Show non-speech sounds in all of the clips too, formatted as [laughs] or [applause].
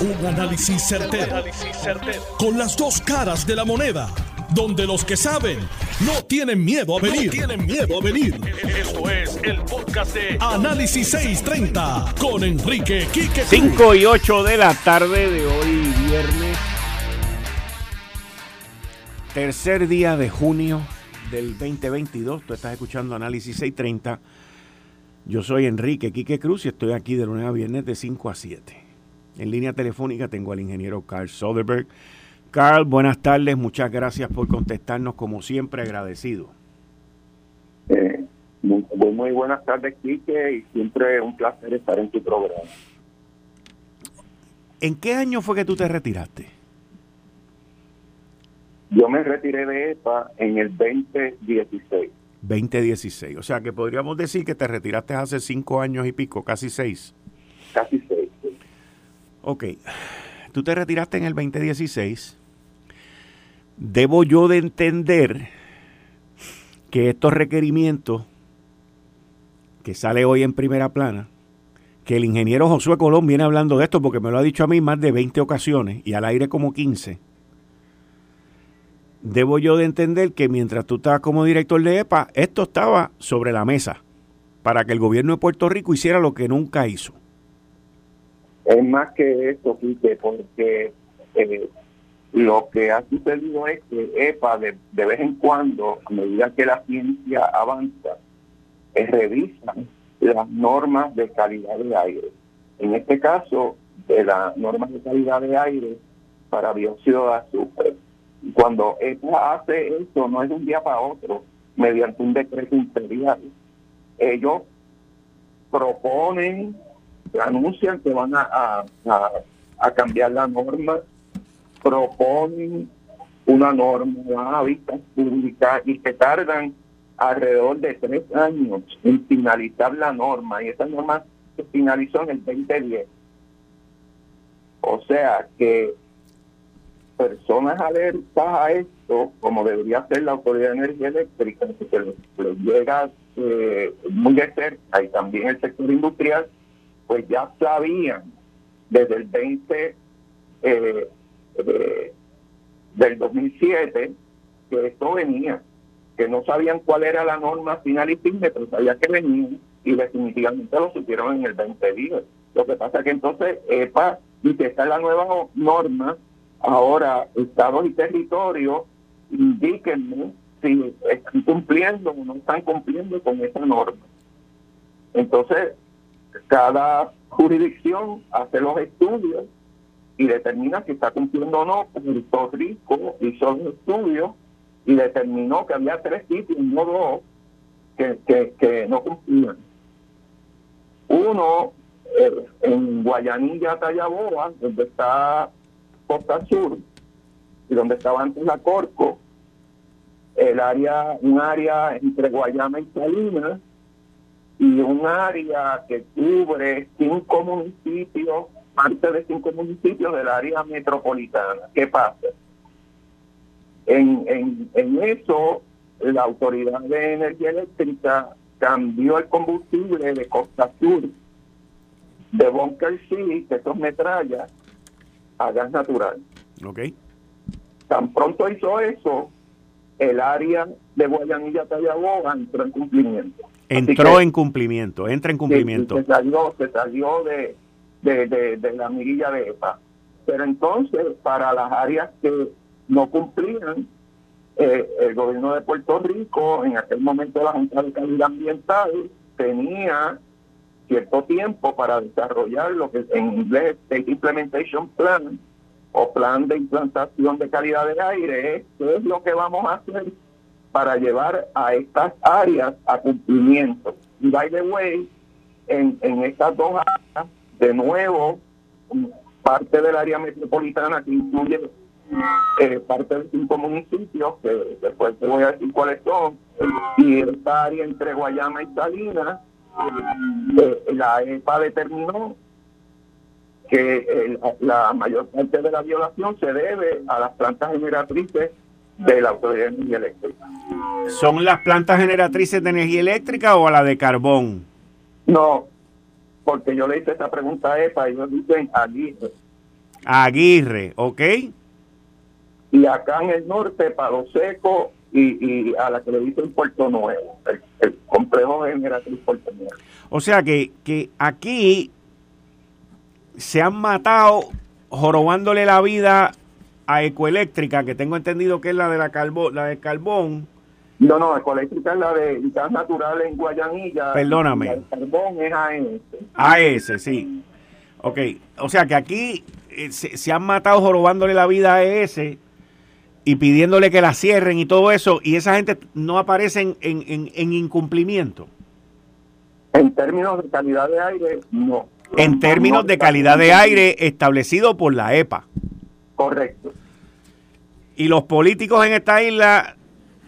Un análisis certero, Con las dos caras de la moneda. Donde los que saben no tienen miedo a venir. tienen miedo a venir. Esto es el podcast de Análisis 630 con Enrique Quique. 5 y 8 de la tarde de hoy, viernes. Tercer día de junio del 2022. Tú estás escuchando Análisis 630. Yo soy Enrique Quique Cruz y estoy aquí de lunes a viernes de 5 a 7. En línea telefónica tengo al ingeniero Carl Soderberg. Carl, buenas tardes, muchas gracias por contestarnos como siempre, agradecido. Eh, muy, muy, buenas tardes, Quique, y siempre un placer estar en tu programa. ¿En qué año fue que tú te retiraste? Yo me retiré de EPA en el 2016. 2016, o sea que podríamos decir que te retiraste hace cinco años y pico, casi seis. Casi seis. Ok, tú te retiraste en el 2016. Debo yo de entender que estos requerimientos que sale hoy en primera plana, que el ingeniero Josué Colón viene hablando de esto porque me lo ha dicho a mí más de 20 ocasiones y al aire como 15. Debo yo de entender que mientras tú estabas como director de EPA, esto estaba sobre la mesa para que el gobierno de Puerto Rico hiciera lo que nunca hizo. Es más que eso, porque eh, lo que ha sucedido es que EPA de, vez en cuando, a medida que la ciencia avanza, eh, revisa las normas de calidad de aire. En este caso, de las normas de calidad de aire para dióxido de. Cuando EPA hace eso, no es de un día para otro, mediante un decreto imperial. Ellos proponen anuncian que van a, a, cambiar la norma, proponen una norma a vista pública y que tardan alrededor de tres años en finalizar la norma y esa norma se finalizó en el 2010. O sea que personas alertas a esto, como debería ser la Autoridad de Energía Eléctrica, que les, llega eh, muy de cerca y también el sector industrial, pues ya sabían desde el 20 eh, del 2007 que esto venía, que no sabían cuál era la norma final y firme, pero sabían que venía y definitivamente lo supieron en el 2010. Lo que pasa es que entonces EPA dice, esta es la nueva norma, ahora estados y territorios, indíquenme si están cumpliendo o no están cumpliendo con esa norma. Entonces, cada jurisdicción hace los estudios y determina si está cumpliendo o no. Puerto Rico hizo los estudios y determinó que había tres sitios, no dos, que, que, no cumplían. Uno, eh, en Guayanilla, Tallaboa, donde está Costa Sur, y donde estaba antes la Corco, el área, un área entre Guayama y Salinas, y un área que cubre cinco municipios, parte de cinco municipios del área metropolitana. ¿Qué pasa? En, en, en eso, la Autoridad de Energía Eléctrica cambió el combustible de Costa Sur de Bunker City, que son metrallas, a gas natural. Ok. Tan pronto hizo eso, el área de Guayanilla Tallaboga entró en cumplimiento. Entró en cumplimiento, entra en cumplimiento. Se, salió, se salió de, de, la mirilla de EPA. Pero entonces, para las áreas que no cumplían, eh, el gobierno de Puerto Rico, en aquel momento la Junta de Calidad Ambiental, tenía cierto tiempo para desarrollar lo que en inglés State Implementation Plan o Plan de Implantación de Calidad de Aire, ¿qué es lo que vamos a hacer para llevar a estas áreas a cumplimiento. Y by the way, en, en estas dos áreas, de nuevo, parte del área metropolitana que incluye eh, parte de cinco municipios, que después te voy a decir cuáles son, y esta área entre Guayama y Salinas, eh, la EPA determinó que la mayor parte de la violación se debe a las plantas generatrices de la Autoridad de Energía Eléctrica. ¿Son las plantas generatrices de energía eléctrica o a la de carbón? No, porque yo le hice esa pregunta a EPA y ellos dicen allí Aguirre, ok. Y acá en el norte, Palo Seco y, a la que le dicen Puerto Nuevo, el, complejo generatriz Puerto Nuevo. O sea que, que aquí se han matado jorobándole la vida a Ecoeléctrica, que tengo entendido que es la de la, carbón, la de carbón. No, no, Ecoeléctrica es la de gas natural en Guayanilla. Perdóname. el carbón es AES. AES, sí. Ok, o sea que aquí eh, se, han matado jorobándole la vida a ese y pidiéndole que la cierren y todo eso, y esa gente no aparece en, en, incumplimiento. En términos de calidad de aire, no. En términos de calidad de aire establecido por la EPA. Correcto. Y los políticos en esta isla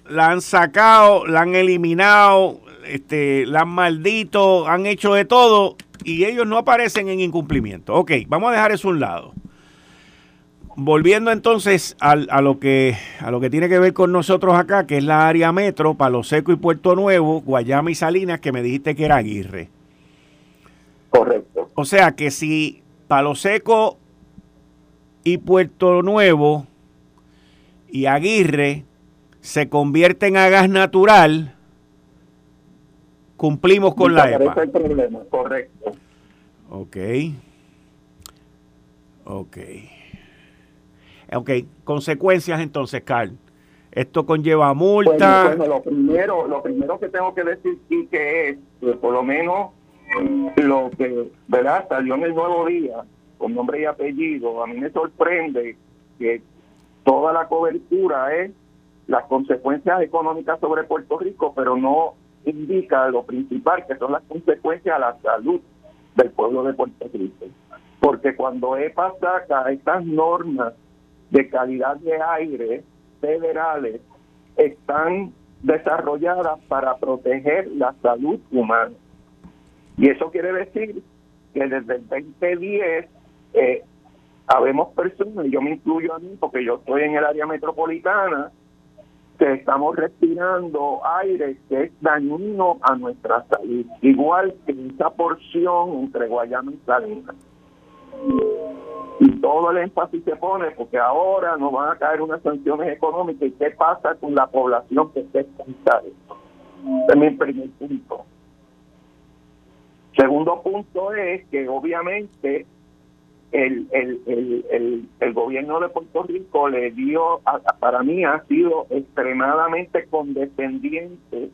la han sacado, la han eliminado, este, la han maldito, han hecho de todo y ellos no aparecen en incumplimiento. Ok, vamos a dejar eso a un lado. Volviendo entonces a, lo que, a lo que tiene que ver con nosotros acá, que es la área metro, Palo Seco y Puerto Nuevo, Guayama y Salinas, que me dijiste que era Aguirre. Correcto. O sea que si Palo Seco y Puerto Nuevo y Aguirre se convierten a gas natural, cumplimos con la EPA. el problema, correcto. Ok. Ok. Ok, consecuencias entonces, Carl. Esto conlleva multa. Bueno, lo primero, lo primero que tengo que decir sí que es que por lo menos lo que, ¿verdad? Salió en el nuevo día con nombre y apellido. A mí me sorprende que toda la cobertura es las consecuencias económicas sobre Puerto Rico, pero no indica lo principal, que son las consecuencias a la salud del pueblo de Puerto Rico. Porque cuando EPA saca estas normas de calidad de aire federales, están desarrolladas para proteger la salud humana. Y eso quiere decir que desde el 2010 eh, habemos personas, y yo me incluyo a mí porque yo estoy en el área metropolitana, que estamos respirando aire que es dañino a nuestra salud, igual que esa porción entre Guayana y Salinas. Y todo el énfasis se pone porque ahora nos van a caer unas sanciones económicas. ¿Y qué pasa con la población que esté expuesta Ese es mi primer punto. Segundo punto es que obviamente el, el, el, el, gobierno de Puerto Rico le dio, para mí ha sido extremadamente condescendiente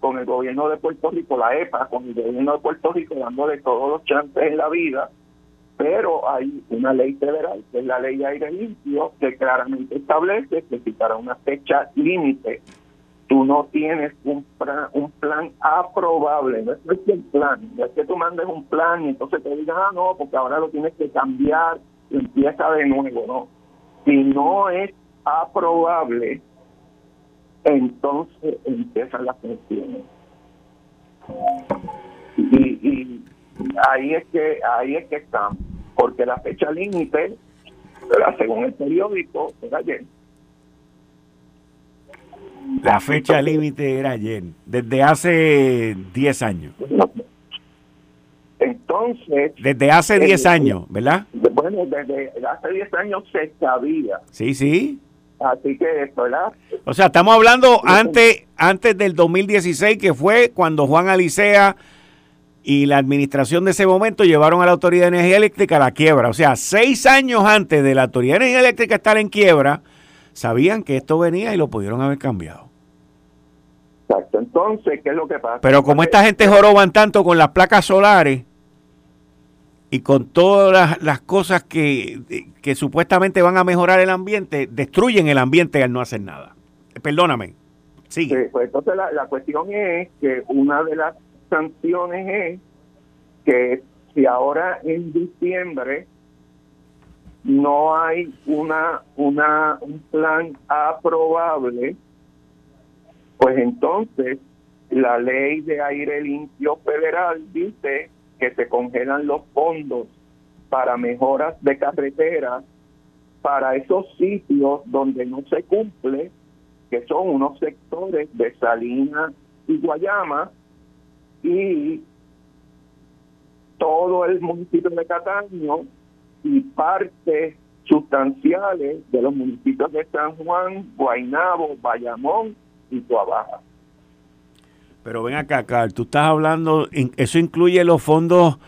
con el gobierno de Puerto Rico, la EPA, con el gobierno de Puerto Rico, dándole todos los chances en la vida, pero hay una ley federal, que es la ley de aire limpio, que claramente establece que si para una fecha límite tú no tienes un plan, un plan aprobable, no es el plan, no que tú mandes un plan y entonces te digan, ah, no, porque ahora lo tienes que cambiar y empieza de nuevo, no. Si no es aprobable, entonces empiezan las pensiones. Y, y ahí es que ahí es que estamos, porque la fecha límite, según el periódico, era ayer la fecha límite era ayer, desde hace 10 años. Entonces... Desde hace 10 años, ¿verdad? Bueno, desde hace 10 años se sabía. Sí, sí. Así que, ¿verdad? O sea, estamos hablando antes, antes del 2016, que fue cuando Juan Alicea y la administración de ese momento llevaron a la Autoridad de Energía Eléctrica a la quiebra. O sea, seis años antes de la Autoridad de Energía Eléctrica estar en quiebra, sabían que esto venía y lo pudieron haber cambiado. Exacto. Entonces, ¿qué es lo que pasa? Pero como esta gente joroban tanto con las placas solares y con todas las, cosas que, que, supuestamente van a mejorar el ambiente, destruyen el ambiente al no hacer nada. Perdóname. Sí. pues entonces la, la cuestión es que una de las sanciones es que si ahora en diciembre no hay una, una, un plan aprobable, pues entonces la ley de aire limpio federal dice que se congelan los fondos para mejoras de carretera para esos sitios donde no se cumple, que son unos sectores de Salinas y Guayama, y todo el municipio de Cataño y partes sustanciales de los municipios de San Juan, Guaynabo, Bayamón y Tuabaja. Pero ven acá, Carl, tú estás hablando, eso incluye los fondos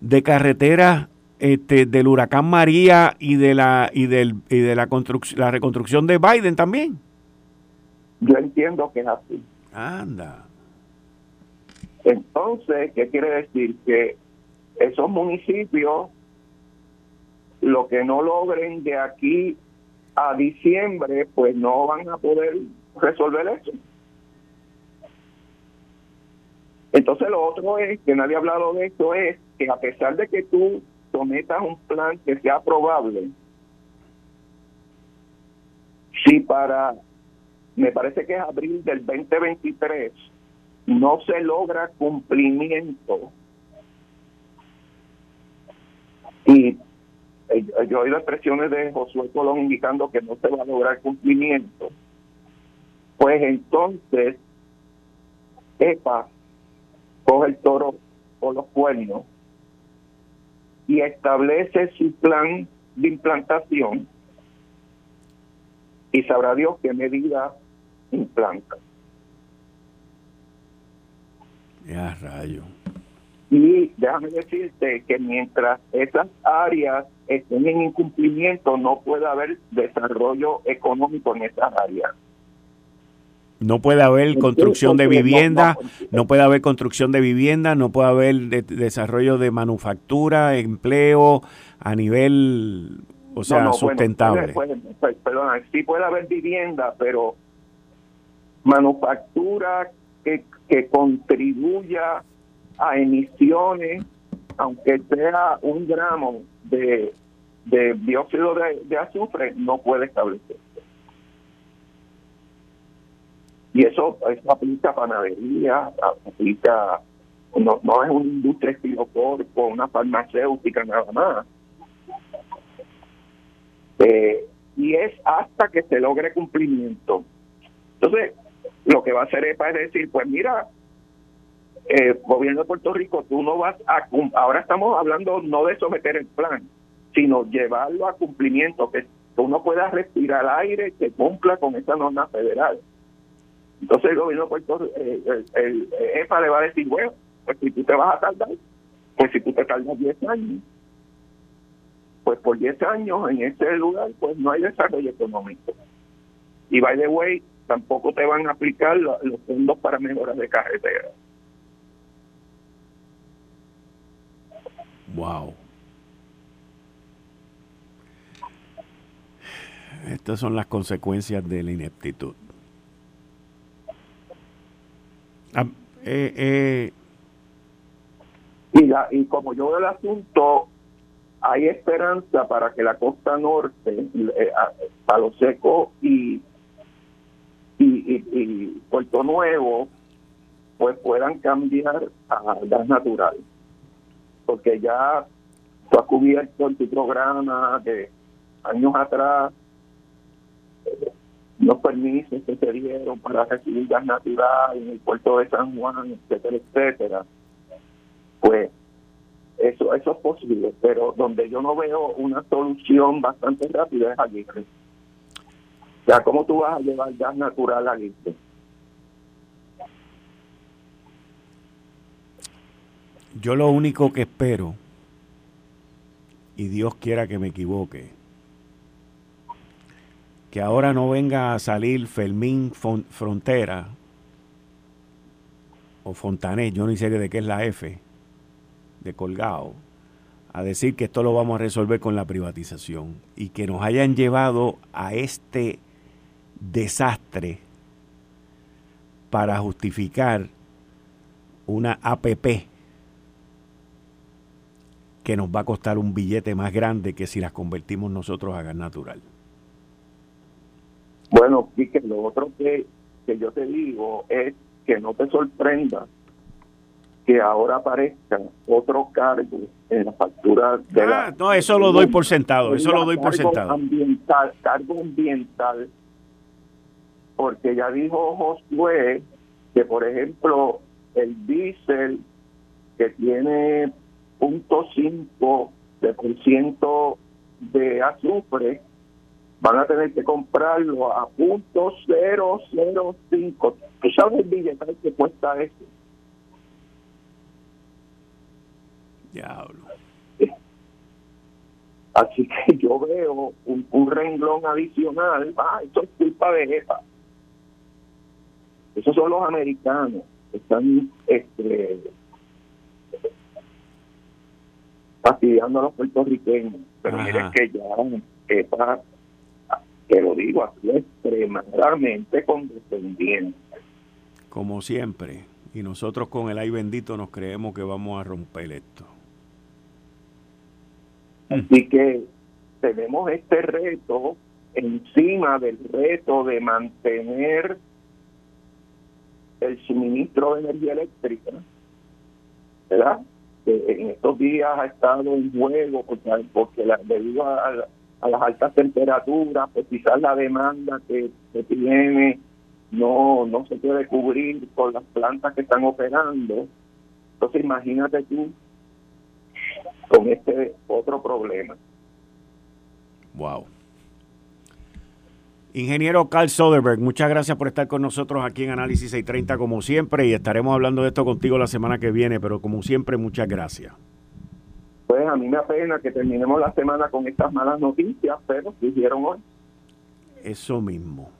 de carretera este, del huracán María y de la y del y de la construcción la reconstrucción de Biden también. Yo entiendo que es así. Anda. Entonces, ¿qué quiere decir? Que esos municipios, lo que no logren de aquí a diciembre, pues no van a poder resolver eso. Entonces lo otro es, que nadie ha hablado de esto, es que a pesar de que tú sometas un plan que sea probable, si para, me parece que es abril del 2023, no se logra cumplimiento, y yo he oído expresiones de Josué Colón indicando que no se va a lograr cumplimiento, pues entonces EPA coge el toro o los cuernos y establece su plan de implantación y sabrá Dios qué medida implanta. Ya, rayo. Y déjame decirte que mientras esas áreas estén en incumplimiento, no puede haber desarrollo económico en esas áreas. No puede haber construcción de vivienda, no puede haber construcción de vivienda, no puede haber desarrollo de manufactura, empleo a nivel, o sea, sustentable. perdona, sí puede haber vivienda, pero manufactura que, que contribuya a emisiones, aunque sea un gramo de, dióxido de, azufre, no puede establecer. Y eso, eso aplica a panadería, aplica, no, no es una industria con una farmacéutica nada más. Eh, y es hasta que se logre cumplimiento. Entonces, lo que va a hacer es para decir, pues mira, eh, gobierno de Puerto Rico, tú no vas a, ahora estamos hablando no de someter el plan, sino llevarlo a cumplimiento, que uno pueda respirar aire que cumpla con esa norma federal. Entonces el gobierno de Puerto Rico, eh, el, EFA le va a decir, bueno, pues si tú te vas a tardar, pues si tú te tardas 10 años, pues por 10 años en ese lugar, pues no hay desarrollo económico. Y by the way, tampoco te van a aplicar los, fondos para mejoras de carretera. Wow. Estas son las consecuencias de la ineptitud. Ah, eh, eh. Y, y como yo veo el asunto, hay esperanza para que la costa norte, eh, Palo Seco y, y, Puerto Nuevo, pues puedan cambiar a gas natural. Porque ya tú has cubierto en tu programa de años atrás los permisos que se dieron para recibir gas natural en el puerto de San Juan, etcétera, etcétera, pues eso, eso es posible, pero donde yo no veo una solución bastante rápida es allí. O sea, ¿cómo tú vas a llevar gas natural allí? Yo lo único que espero, y Dios quiera que me equivoque, que ahora no venga a salir Fermín Frontera o Fontané, yo ni sé de qué es la F, de Colgado, a decir que esto lo vamos a resolver con la privatización y que nos hayan llevado a este desastre para justificar una APP que nos va a costar un billete más grande que si las convertimos nosotros a gas natural. Bueno, y que lo otro que, que yo te digo es que no te sorprenda que ahora aparezca otro cargo en la factura de la... Ah, no, eso lo doy por sentado, eso lo doy por sentado. Ambiental, cargo ambiental, porque ya dijo Josué que, por ejemplo, el diésel que tiene punto cinco de por ciento de azufre van a tener que comprarlo a punto 005. ¿Tú sabes el billete que cuesta eso? Diablo. Así que [laughs] yo veo un, renglón adicional. Ah, esto es culpa de EPA. Esos son los americanos. Están este, fastidiando a los puertorriqueños. Pero miren que ya EPA, te lo digo así, extremadamente condescendiente. Como siempre. Y nosotros con el ay bendito nos creemos que vamos a romper esto. Así que tenemos este reto encima del reto de mantener el suministro de energía eléctrica, ¿verdad? En estos días ha estado en juego porque, porque debido a, las altas temperaturas, pues quizás la demanda que, que tiene no, no se puede cubrir con las plantas que están operando. Entonces imagínate tú con este otro problema. Wow. Ingeniero Carl Soderberg, muchas gracias por estar con nosotros aquí en Análisis 630 como siempre y estaremos hablando de esto contigo la semana que viene, pero como siempre muchas gracias. Pues a mí me apena que terminemos la semana con estas malas noticias, pero ¿qué hicieron hoy? Eso mismo.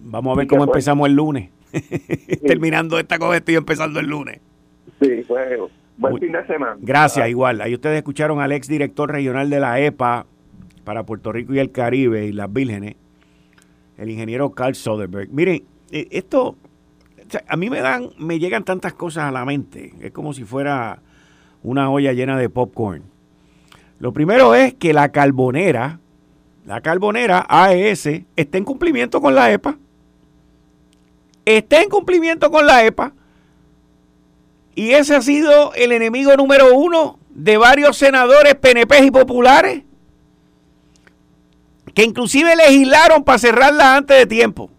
Vamos a ver cómo empezamos el lunes. [laughs] Terminando esta con esto y empezando el lunes. Sí, pues Buen fin de semana. Gracias, igual. Ahí ustedes escucharon al ex director regional de la EPA para Puerto Rico y el Caribe y las Vírgenes, el ingeniero Carl Soderberg. Miren, eh, esto, a mí me dan, me llegan tantas cosas a la mente. Es como si fuera una olla llena de popcorn. Lo primero es que la carbonera, la carbonera AES, está en cumplimiento con la EPA. Está en cumplimiento con la EPA. Y ese ha sido el enemigo número uno de varios senadores PNP y populares que inclusive legislaron para cerrarla antes de tiempo.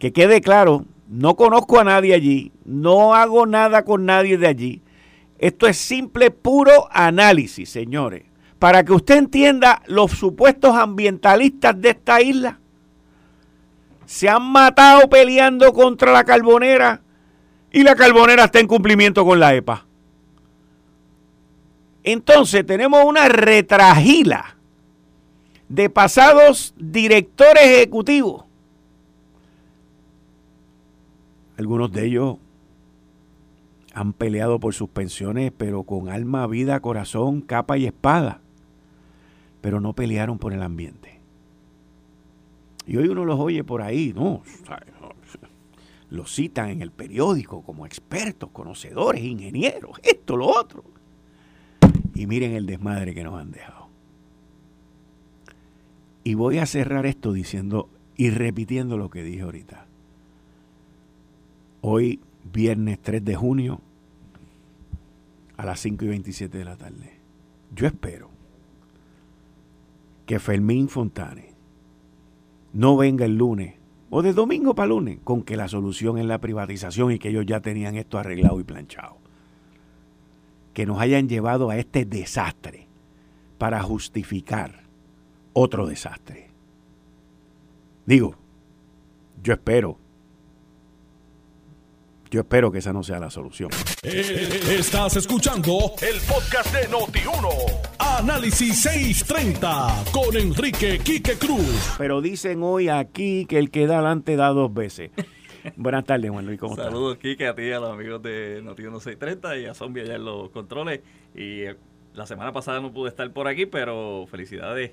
Que quede claro, no conozco a nadie allí, no hago nada con nadie de allí. Esto es simple, puro análisis, señores. Para que usted entienda los supuestos ambientalistas de esta isla. Se han matado peleando contra la carbonera y la carbonera está en cumplimiento con la EPA. Entonces tenemos una retragila de pasados directores ejecutivos. Algunos de ellos han peleado por sus pensiones, pero con alma, vida, corazón, capa y espada. Pero no pelearon por el ambiente. Y hoy uno los oye por ahí, no, los citan en el periódico como expertos, conocedores, ingenieros, esto, lo otro. Y miren el desmadre que nos han dejado. Y voy a cerrar esto diciendo y repitiendo lo que dije ahorita. Hoy, viernes 3 de junio, a las 5 y 27 de la tarde. Yo espero que Fermín Fontane no venga el lunes o de domingo para lunes, con que la solución es la privatización y que ellos ya tenían esto arreglado y planchado. Que nos hayan llevado a este desastre para justificar otro desastre. Digo, yo espero yo espero que esa no sea la solución. Eh, estás escuchando el podcast de Noti1. Análisis 630 con Enrique Quique Cruz. Pero dicen hoy aquí que el que da adelante da dos veces. [laughs] Buenas tardes, Juan Luis. ¿Cómo estás? Saludos, Quique, a ti y a los amigos de Noti1 630 y a Zombie allá en los controles. Y eh, la semana pasada no pude estar por aquí, pero felicidades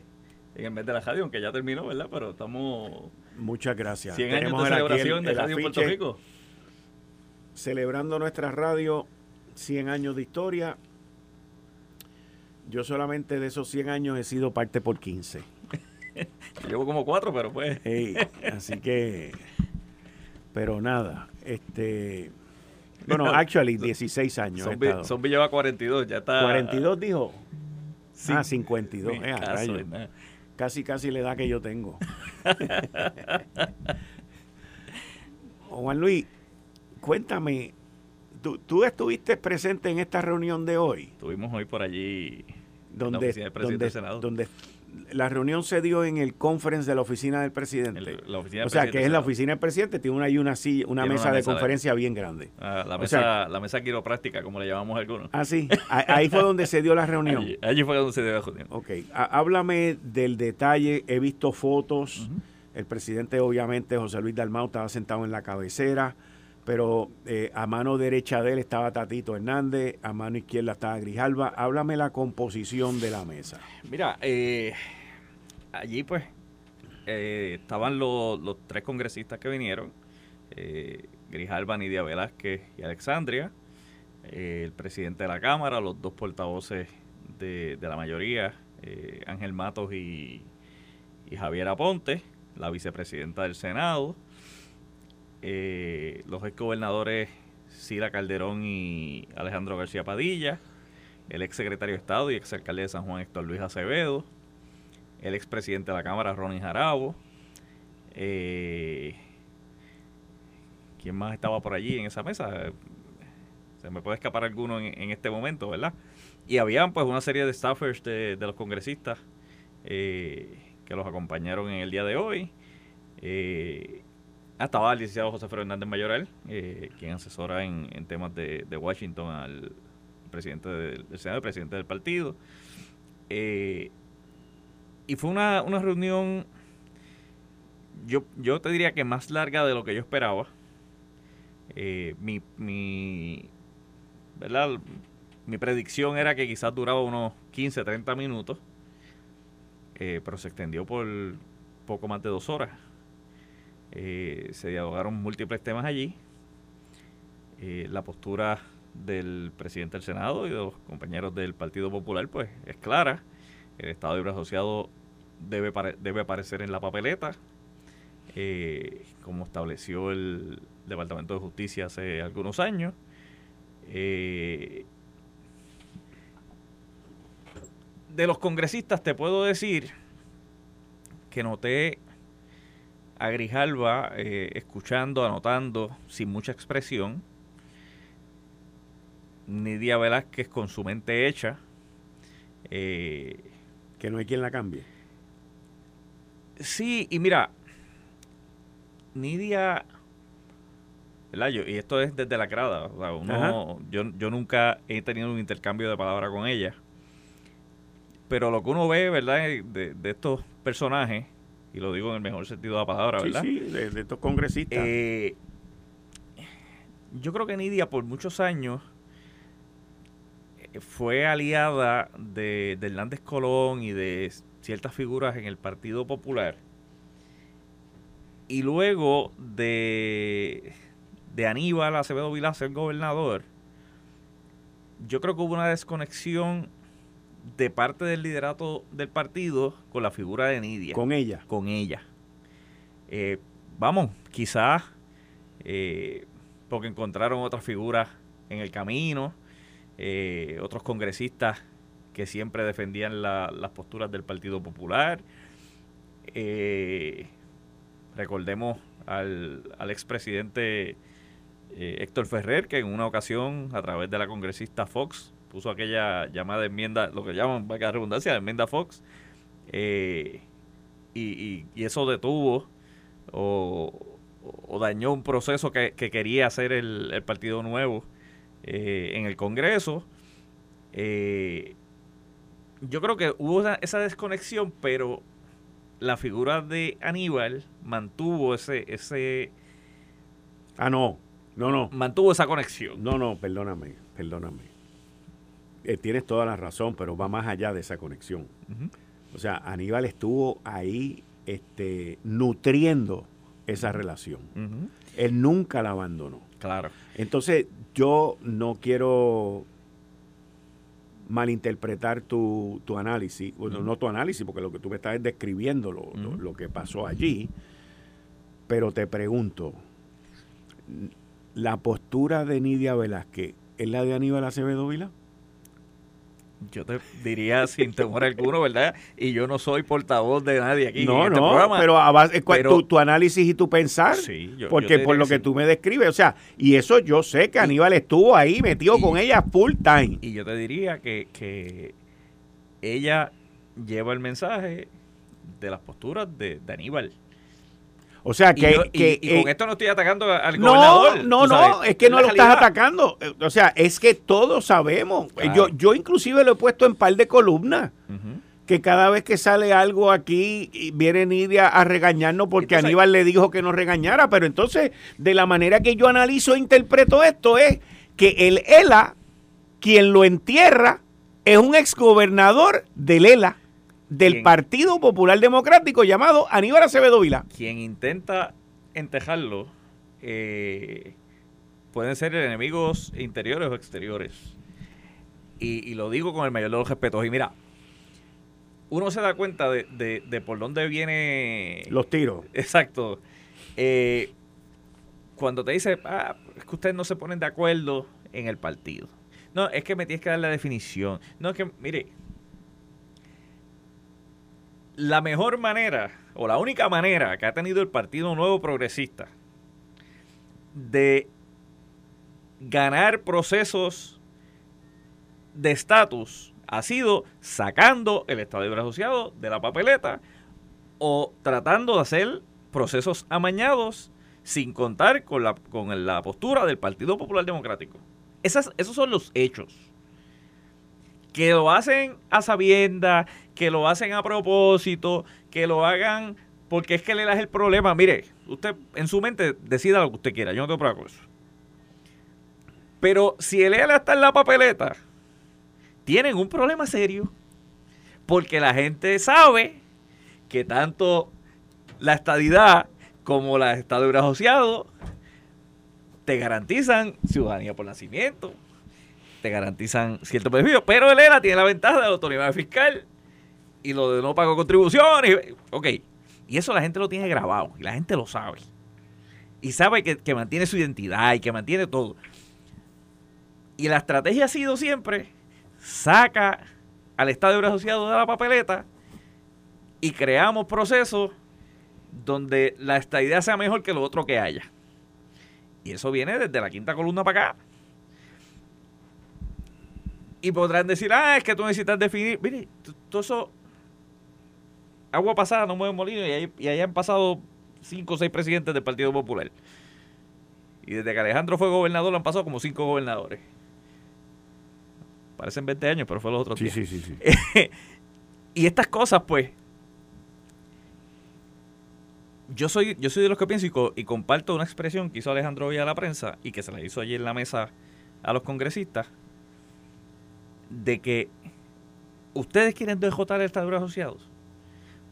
en el mes de la radio, aunque ya terminó, ¿verdad? Pero estamos. Muchas gracias. 100 años de celebración de Radio Puerto Rico celebrando nuestra radio 100 años de historia. Yo solamente de esos 100 años he sido parte por 15. [laughs] Llevo como cuatro, pero pues. así que. Pero nada, este. Bueno, [laughs] actually, 16 años. Zombie, lleva 42, ya está. 42 dijo. Ah, 52. Eh, casi, casi la edad que yo tengo. [laughs] Juan Luis, cuéntame, ¿tú, estuviste presente en esta reunión de hoy? Estuvimos hoy por allí donde, donde, la reunión se dio en el conference de la oficina del presidente. o sea, que es la oficina del presidente, tiene una, una, silla, una, mesa, de conferencia bien grande. Ah, la, mesa, la mesa quiropráctica, como le llamamos algunos. Ah, sí. Ahí fue donde se dio la reunión. [laughs] Allí, fue donde se dio la reunión. Ok. háblame del detalle. He visto fotos. El presidente, obviamente, José Luis Dalmau, estaba sentado en la cabecera pero eh, a mano derecha de él estaba Tatito Hernández, a mano izquierda estaba Grijalva. Háblame la composición de la mesa. Mira, eh, allí pues eh, estaban los, tres congresistas que vinieron, Grijalva, Nidia Velázquez y Alexandria, el presidente de la Cámara, los dos portavoces de, la mayoría, Ángel Matos y, y Javier Aponte, la vicepresidenta del Senado, eh, los ex gobernadores Sila Calderón y Alejandro García Padilla, el ex secretario de Estado y ex alcalde de San Juan Héctor Luis Acevedo, el ex presidente de la Cámara Ronnie Jarabo, eh, ¿quién más estaba por allí en esa mesa? Se me puede escapar alguno en, este momento, ¿verdad? Y habían pues una serie de staffers de, los congresistas eh, que los acompañaron en el día de hoy. Eh, estaba el licenciado José Fernández Mayoral, eh, quien asesora en, temas de, Washington al presidente del, Senado, presidente del partido. Eh, y fue una, reunión, yo, yo te diría que más larga de lo que yo esperaba. Eh, mi, mi, ¿verdad? mi predicción era que quizás duraba unos 15, 30 minutos, pero se extendió por poco más de dos horas. Eh, se dialogaron múltiples temas allí. Eh, la postura del presidente del Senado y de los compañeros del Partido Popular, pues es clara. El Estado Libre Asociado debe, debe aparecer en la papeleta, eh, como estableció el Departamento de Justicia hace algunos años. de los congresistas te puedo decir que noté a Grijalva eh, escuchando, anotando, sin mucha expresión. Nidia Velázquez con su mente hecha. Eh, que no hay quien la cambie. Sí, y mira, Nidia, y esto es desde la grada, yo, yo nunca he tenido un intercambio de palabras con ella, pero lo que uno ve, ¿verdad? De, de estos personajes y lo digo en el mejor sentido de la palabra, ¿verdad? Sí, de, estos congresistas. Eh, yo creo que Nidia por muchos años eh, fue aliada de, Hernández Colón y de ciertas figuras en el Partido Popular. Y luego de, de Aníbal Acevedo Vilá ser gobernador, yo creo que hubo una desconexión de parte del liderato del partido con la figura de Nidia. Con ella. Con ella. Eh, vamos, quizás eh, porque encontraron otras figuras en el camino, eh, otros congresistas que siempre defendían las posturas del Partido Popular. recordemos al, al expresidente Héctor Ferrer, que en una ocasión, a través de la congresista Fox, puso aquella llamada enmienda, lo que llaman, para redundancia, enmienda Fox, eh, y, eso detuvo o, dañó un proceso que, quería hacer el, Partido Nuevo eh, en el Congreso. Eh, yo creo que hubo esa, desconexión, pero la figura de Aníbal mantuvo ese, ese... Ah, no, no, no. Mantuvo esa conexión. No, no, perdóname, perdóname. Eh, tienes toda la razón, pero va más allá de esa conexión. O sea, Aníbal estuvo ahí este, nutriendo esa relación. Él nunca la abandonó. Claro. Entonces, yo no quiero malinterpretar tu, tu análisis, bueno, no tu análisis, porque lo que tú me estás describiendo lo, lo, que pasó allí, pero te pregunto, ¿la postura de Nidia Velázquez es la de Aníbal Acevedo Vila? Yo te diría sin temor alguno, ¿verdad? Y yo no soy portavoz de nadie aquí no, en este no, Pero, a base, tu, tu, análisis y tu pensar, sí, yo, porque por lo que, tú me describes, o sea, y eso yo sé que Aníbal estuvo ahí metido con ella full time. Y yo te diría que, ella lleva el mensaje de las posturas de, Aníbal. O sea que, y, con esto no estoy atacando al gobernador. No, no, es que no lo estás atacando. O sea, es que todos sabemos. Yo, yo inclusive lo he puesto en par de columnas. Que cada vez que sale algo aquí viene Nidia a regañarnos porque Aníbal le dijo que nos regañara. Pero entonces, de la manera que yo analizo e interpreto esto, es que el ELA, quien lo entierra, es un exgobernador del ELA del Partido Popular Democrático llamado Aníbal Acevedo Vila. Quien intenta entejarlo eh, pueden ser enemigos interiores o exteriores. Y, lo digo con el mayor de los respetos. Y mira, uno se da cuenta de, por dónde viene... Los tiros. Exacto. Eh, cuando te dice, ah, es que ustedes no se ponen de acuerdo en el partido. No, es que me tienes que dar la definición. No, es que, mire, la mejor manera, o la única manera que ha tenido el Partido Nuevo Progresista de ganar procesos de estatus ha sido sacando el Estado Libre Asociado de la papeleta o tratando de hacer procesos amañados sin contar con la, con la postura del Partido Popular Democrático. esos son los hechos que lo hacen a sabienda, que lo hacen a propósito, que lo hagan porque es que le das el problema. Mire, usted en su mente decida lo que usted quiera, yo no tengo problema eso. Pero si el ELA está en la papeleta, tienen un problema serio. Porque la gente sabe que tanto la estadidad como la estado asociado te garantizan ciudadanía por nacimiento, te garantizan cierto beneficio, pero el ERA tiene la ventaja de la autoridad fiscal y lo de no pago contribuciones. Ok, y eso la gente lo tiene grabado y la gente lo sabe. Y sabe que, mantiene su identidad y que mantiene todo. Y la estrategia ha sido siempre, saca al Estado Libre Asociado de la papeleta y creamos procesos donde la estadidad sea mejor que lo otro que haya. Y eso viene desde la quinta columna para acá. Y podrán decir, ah, es que tú necesitas definir. Mire, todo eso. Agua pasada no mueve molino y ahí, y han pasado cinco o seis presidentes del Partido Popular. Y desde que Alejandro fue gobernador han pasado como cinco gobernadores. Parecen 20 años, pero fue los otros sí, Sí, sí, sí. [laughs] y estas cosas, pues. Yo soy, yo soy de los que pienso y, y comparto una expresión que hizo Alejandro hoy a la prensa y que se la hizo allí en la mesa a los congresistas de que ustedes quieren dejotar el Estado Asociados,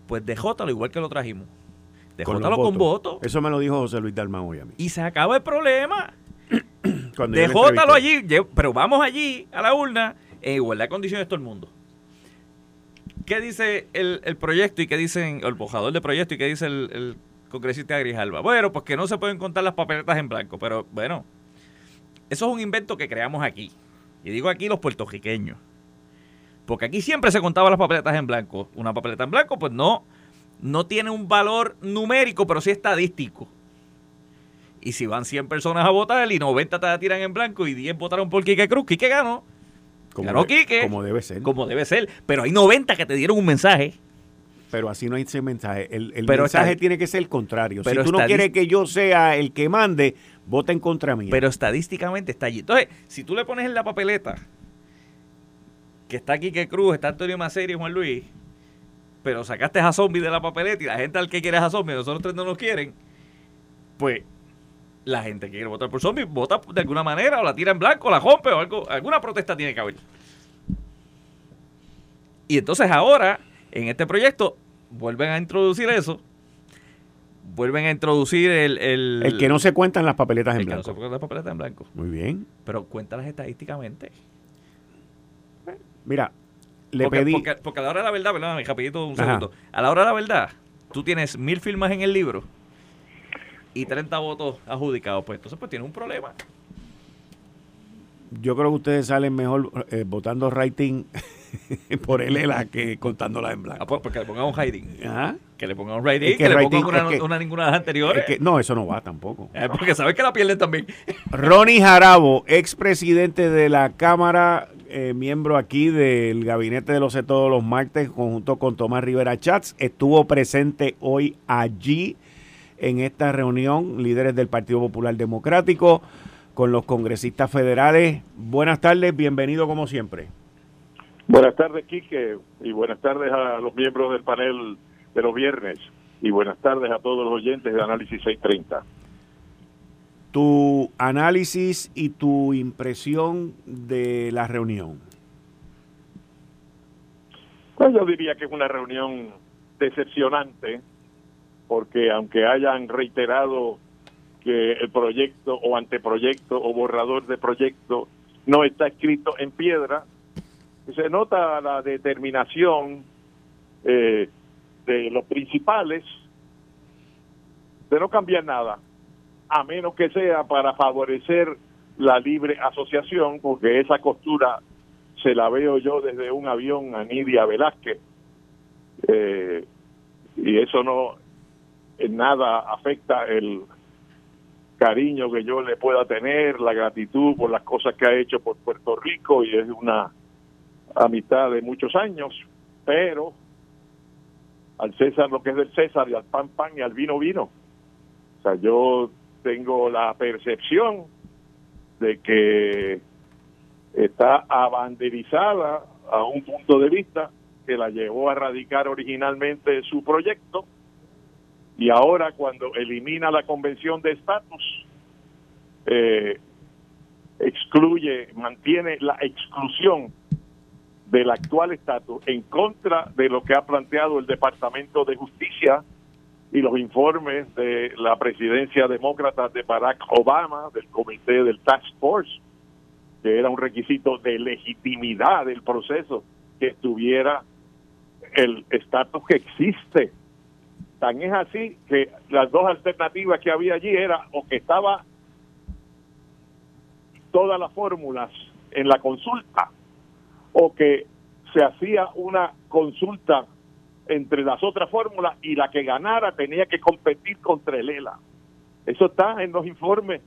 pues dejótalo igual que lo trajimos. Dejótalo con, voto. Eso me lo dijo José Luis Dalmán hoy a mí. Y se acaba el problema. [clears throat] Dejótalo allí, pero vamos allí a la urna en igualdad de condiciones todo el mundo. ¿Qué dice el, proyecto y qué dicen el bojador de proyecto y qué dice el, el congresista Grijalba? Bueno, pues que no se pueden contar las papeletas en blanco, pero bueno, eso es un invento que creamos aquí. Y digo aquí los puertorriqueños. Porque aquí siempre se contaban las papeletas en blanco. Una papeleta en blanco, pues no, no tiene un valor numérico, pero sí estadístico. Y si van 100 personas a votar y 90 te la tiran en blanco y 10 votaron por Quique Cruz, Quique ganó. Como ganó Quique. Como debe ser. Como debe ser. Pero hay 90 que te dieron un mensaje. Pero así no hay ese mensaje. El, mensaje tiene que ser el contrario. si tú no quieres que yo sea el que mande, vota en contra mí. Pero estadísticamente está allí. Entonces, si tú le pones en la papeleta que está aquí que Cruz, está Antonio Maceri y Juan Luis, pero sacaste a Zombie de la papeleta y la gente al que quiere es a Zombie, nosotros tres no nos quieren, pues la gente que quiere votar por Zombie vota de alguna manera, o la tira en blanco, o la rompe, o algo, alguna protesta tiene que haber. Y entonces ahora, en este proyecto, vuelven a introducir eso vuelven a introducir el, el... que no se cuentan las papeletas en blanco. Que no se cuentan las papeletas en blanco. Muy bien. Pero cuéntalas estadísticamente. Mira, le pedí... Porque, a la hora de la verdad, perdóname, rapidito un segundo. A la hora de la verdad, tú tienes mil firmas en el libro y 30 votos adjudicados. Pues entonces pues tienes un problema. Yo creo que ustedes salen mejor eh, votando writing [laughs] por él la que contándola en blanco. Ah, pues, porque le pongamos hiding. Que le pongamos writing, que, le pongamos una, ninguna de las anteriores. no, eso no va tampoco. [laughs] porque sabes que la pierden también. Ronnie Jarabo, expresidente de la Cámara eh, miembro aquí del Gabinete de los C todos los martes, junto con Tomás Rivera Chats. Estuvo presente hoy allí en esta reunión, líderes del Partido Popular Democrático, con los congresistas federales. Buenas tardes, bienvenido como siempre. Buenas tardes, Quique, y buenas tardes a los miembros del panel de los viernes, y buenas tardes a todos los oyentes de Análisis 630 tu análisis y tu impresión de la reunión. Pues yo diría que es una reunión decepcionante, porque aunque hayan reiterado que el proyecto o anteproyecto o borrador de proyecto no está escrito en piedra, se nota la determinación eh, de los principales de no cambiar nada a menos que sea para favorecer la libre asociación, porque esa costura se la veo yo desde un avión a Nidia Velázquez, eh, y eso no en nada afecta el cariño que yo le pueda tener, la gratitud por las cosas que ha hecho por Puerto Rico, y es una amistad de muchos años, pero al César lo que es del César y al pan pan y al vino vino. O sea, yo tengo la percepción de que está abanderizada a un punto de vista que la llevó a radicar originalmente su proyecto y ahora cuando elimina la convención de estatus eh, excluye, mantiene la exclusión del actual estatus en contra de lo que ha planteado el Departamento de Justicia y los informes de la presidencia demócrata de Barack Obama, del comité del Task Force, que era un requisito de legitimidad del proceso que estuviera el estatus que existe. Tan es así que las dos alternativas que había allí era o que estaba todas las fórmulas en la consulta o que se hacía una consulta entre las otras fórmulas y la que ganara tenía que competir contra el ELA. Eso está en los informes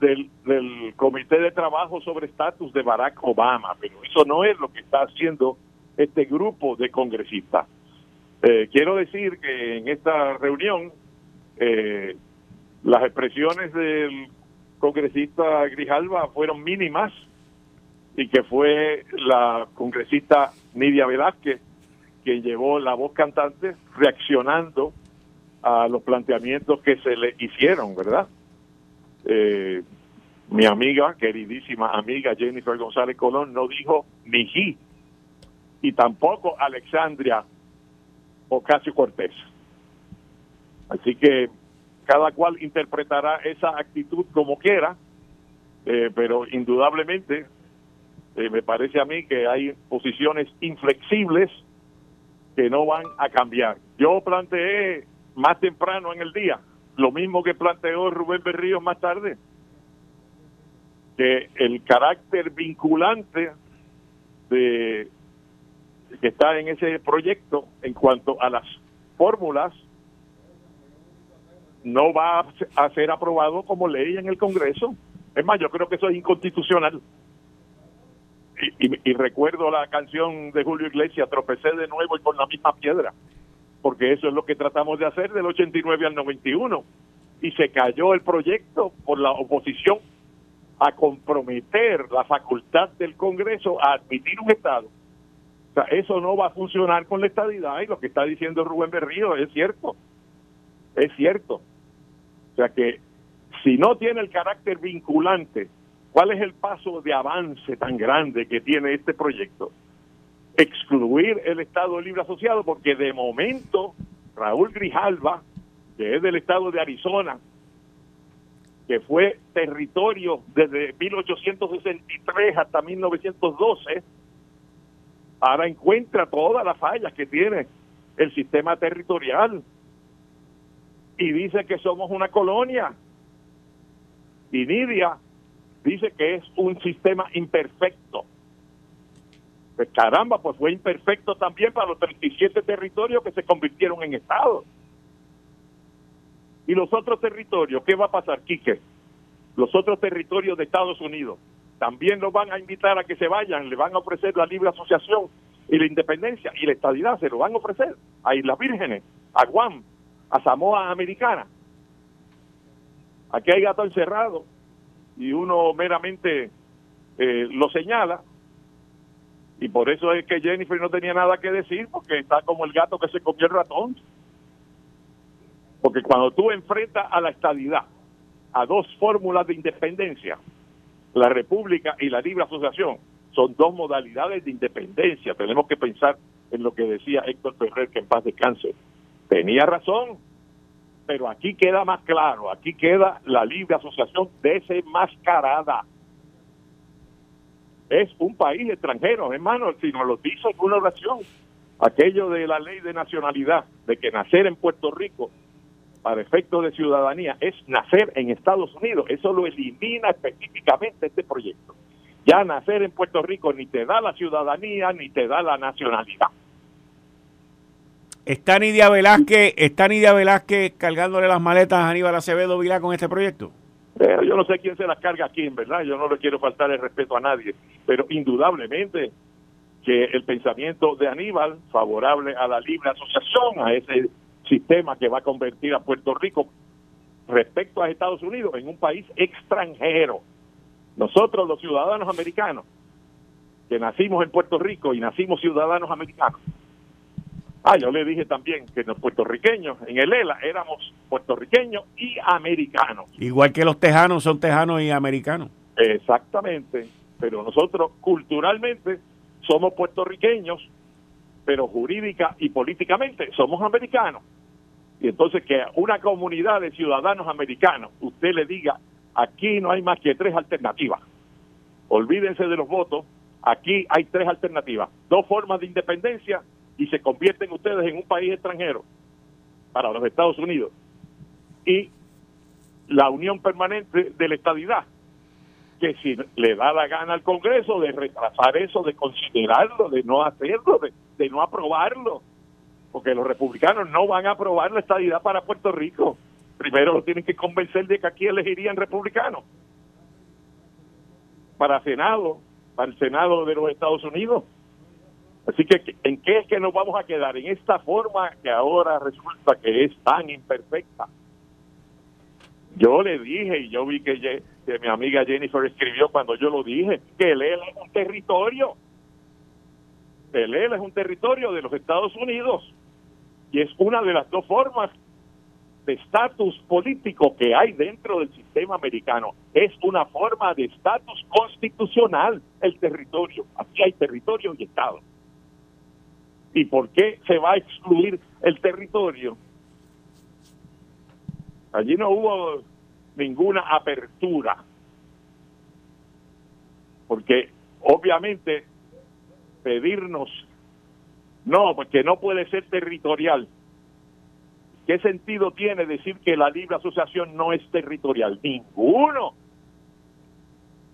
del, Comité de Trabajo sobre Estatus de Barack Obama, pero eso no es lo que está haciendo este grupo de congresistas. Eh, quiero decir que en esta reunión eh, las expresiones del congresista Grijalva fueron mínimas y que fue la congresista Nidia Velázquez que llevó la voz cantante reaccionando a los planteamientos que se le hicieron, ¿verdad? Eh, mi amiga, queridísima amiga Jennifer González Colón, no dijo ni G, y tampoco Alexandria Ocasio Cortés. Así que cada cual interpretará esa actitud como quiera, eh, pero indudablemente eh, me parece a mí que hay posiciones inflexibles que no van a cambiar. Yo planteé más temprano en el día, lo mismo que planteó Rubén Berrío más tarde, que el carácter vinculante de que está en ese proyecto en cuanto a las fórmulas no va a ser aprobado como ley en el Congreso. Es más, yo creo que eso es inconstitucional y, recuerdo la canción de Julio Iglesias, tropecé de nuevo y con la misma piedra, porque eso es lo que tratamos de hacer del 89 al 91. Y se cayó el proyecto por la oposición a comprometer la facultad del Congreso a admitir un Estado. O sea, eso no va a funcionar con la estadidad y lo que está diciendo Rubén Berrío es cierto. Es cierto. O sea que si no tiene el carácter vinculante ¿Cuál es el paso de avance tan grande que tiene este proyecto? Excluir el Estado Libre Asociado, porque de momento Raúl Grijalva, que es del estado de Arizona, que fue territorio desde 1863 hasta 1912, ahora encuentra todas las fallas que tiene el sistema territorial y dice que somos una colonia. Y Nidia dice que es un sistema imperfecto. Pues caramba, pues fue imperfecto también para los 37 territorios que se convirtieron en estados. Y los otros territorios, ¿qué va a pasar, Quique? Los otros territorios de Estados Unidos, también los van a invitar a que se vayan, le van a ofrecer la libre asociación y la independencia y la estadidad, se lo van a ofrecer a Islas Vírgenes, a Guam, a Samoa Americana. Aquí hay gato encerrado y uno meramente eh, lo señala y por eso es que Jennifer no tenía nada que decir porque está como el gato que se comió el ratón. Porque cuando tú enfrentas a la estadidad, a dos fórmulas de independencia, la república y la libre asociación, son dos modalidades de independencia. Tenemos que pensar en lo que decía Héctor Ferrer, que en paz descanse. Tenía razón, pero aquí queda más claro, aquí queda la libre asociación desenmascarada. Es un país extranjero, hermano, si nos lo dice en una oración, aquello de la ley de nacionalidad, de que nacer en Puerto Rico para efectos de ciudadanía es nacer en Estados Unidos. Eso lo elimina específicamente este proyecto. Ya nacer en Puerto Rico ni te da la ciudadanía ni te da la nacionalidad. ¿Está Nidia Velázquez, está Nidia Velázquez cargándole las maletas a Aníbal Acevedo Vilá con este proyecto? Eh, yo no sé quién se las carga aquí, en verdad. Yo no le quiero faltar el respeto a nadie. Pero indudablemente que el pensamiento de Aníbal, favorable a la libre asociación, a ese sistema que va a convertir a Puerto Rico respecto a Estados Unidos en un país extranjero. Nosotros los ciudadanos americanos, que nacimos en Puerto Rico y nacimos ciudadanos americanos, Ah, yo le dije también que los puertorriqueños en el ELA éramos puertorriqueños y americanos. Igual que los tejanos son tejanos y americanos. Exactamente, pero nosotros culturalmente somos puertorriqueños, pero jurídica y políticamente somos americanos. Y entonces que a una comunidad de ciudadanos americanos usted le diga, aquí no hay más que tres alternativas. Olvídense de los votos, aquí hay tres alternativas. Dos formas de independencia y se convierten ustedes en un país extranjero para los Estados Unidos. Y la unión permanente de la estadidad, que si le da la gana al Congreso de retrasar eso, de considerarlo, de no hacerlo, de, no aprobarlo, porque los republicanos no van a aprobar la estadidad para Puerto Rico. Primero lo tienen que convencer de que aquí elegirían republicanos para Senado, para el Senado de los Estados Unidos. Así que, ¿en qué es que nos vamos a quedar? En esta forma que ahora resulta que es tan imperfecta. Yo le dije, y yo vi que, mi amiga Jennifer escribió cuando yo lo dije, que el ELA es un territorio. El ELA es un territorio de los Estados Unidos. Y es una de las dos formas de estatus político que hay dentro del sistema americano. Es una forma de estatus constitucional el territorio. Aquí hay territorio y Estado. ¿Y por qué se va a excluir el territorio? Allí no hubo ninguna apertura, porque obviamente pedirnos, no, porque no puede ser territorial. ¿Qué sentido tiene decir que la libre asociación no es territorial? Ninguno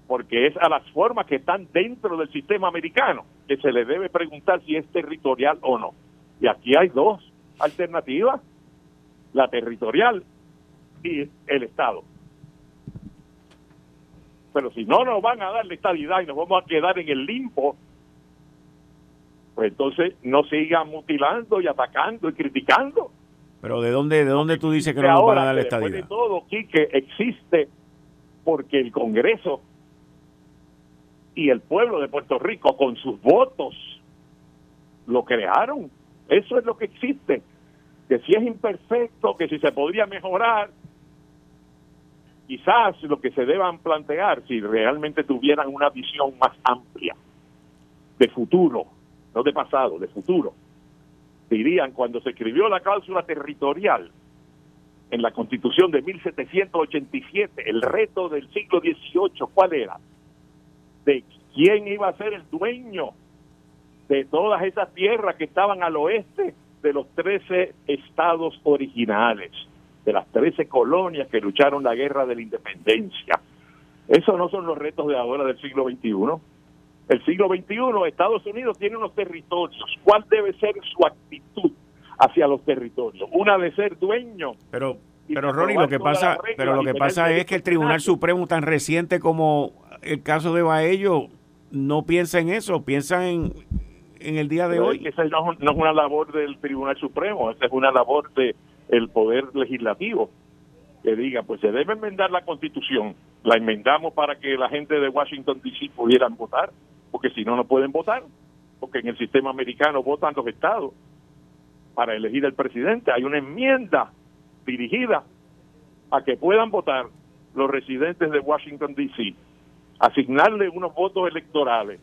porque es a las formas que están dentro del sistema americano que se le debe preguntar si es territorial o no. Y aquí hay dos alternativas, la territorial y el Estado. Pero si no nos van a dar la estabilidad y nos vamos a quedar en el limbo, pues entonces no sigan mutilando y atacando y criticando. Pero ¿de dónde, de dónde tú dices que no nos van a dar la estabilidad? de todo, que existe porque el Congreso y el pueblo de Puerto Rico con sus votos lo crearon. Eso es lo que existe. Que si es imperfecto, que si se podría mejorar, quizás lo que se deban plantear, si realmente tuvieran una visión más amplia de futuro, no de pasado, de futuro, dirían cuando se escribió la cláusula territorial en la constitución de 1787, el reto del siglo XVIII, ¿cuál era? De quién iba a ser el dueño de todas esas tierras que estaban al oeste de los 13 estados originales, de las 13 colonias que lucharon la guerra de la independencia. Esos no son los retos de ahora del siglo XXI. El siglo XXI, Estados Unidos tiene unos territorios. ¿Cuál debe ser su actitud hacia los territorios? Una de ser dueño. Pero, pero Ronnie, lo que pasa, pero lo que pasa es que el Tribunal Supremo tan reciente como el caso de Baello no piensa en eso, piensa en, en el día de hoy. Esa no, es una labor del Tribunal Supremo, esa es una labor del Poder Legislativo que diga, pues se debe enmendar la Constitución, la enmendamos para que la gente de Washington D.C. pudieran votar, porque si no, no pueden votar, porque en el sistema americano votan los estados para elegir al presidente. Hay una enmienda dirigida a que puedan votar los residentes de Washington, D.C., asignarle unos votos electorales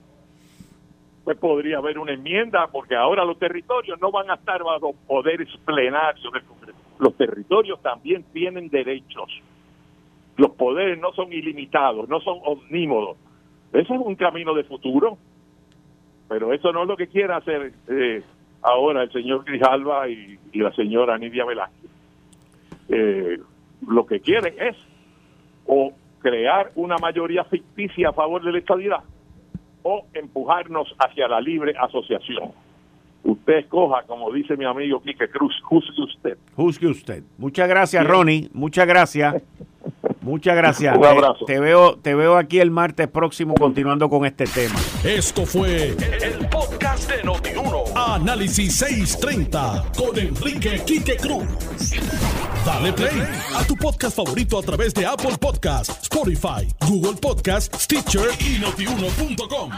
pues podría haber una enmienda, porque ahora los territorios no van a estar bajo poderes plenarios del Congreso. Los territorios también tienen derechos. Los poderes no son ilimitados, no son omnímodos. Eso es un camino de futuro, pero eso no es lo que quiere hacer eh, ahora el señor Grijalva y, y la señora Nidia Velázquez. Eh, lo que quieren es o crear una mayoría ficticia a favor de la estabilidad o empujarnos hacia la libre asociación. Usted escoja, como dice mi amigo Quique Cruz, juzgue usted. Juzgue usted. Muchas gracias, Ronnie. Muchas gracias. Muchas gracias. [laughs] Un abrazo. te, veo, te veo aquí el martes próximo continuando con este tema. Esto fue el podcast de Notiuno. Análisis 630 con Enrique Quique Cruz. Dale play a tu podcast favorito a través de Apple Podcasts, Spotify, Google Podcasts, Stitcher y notiuno.com.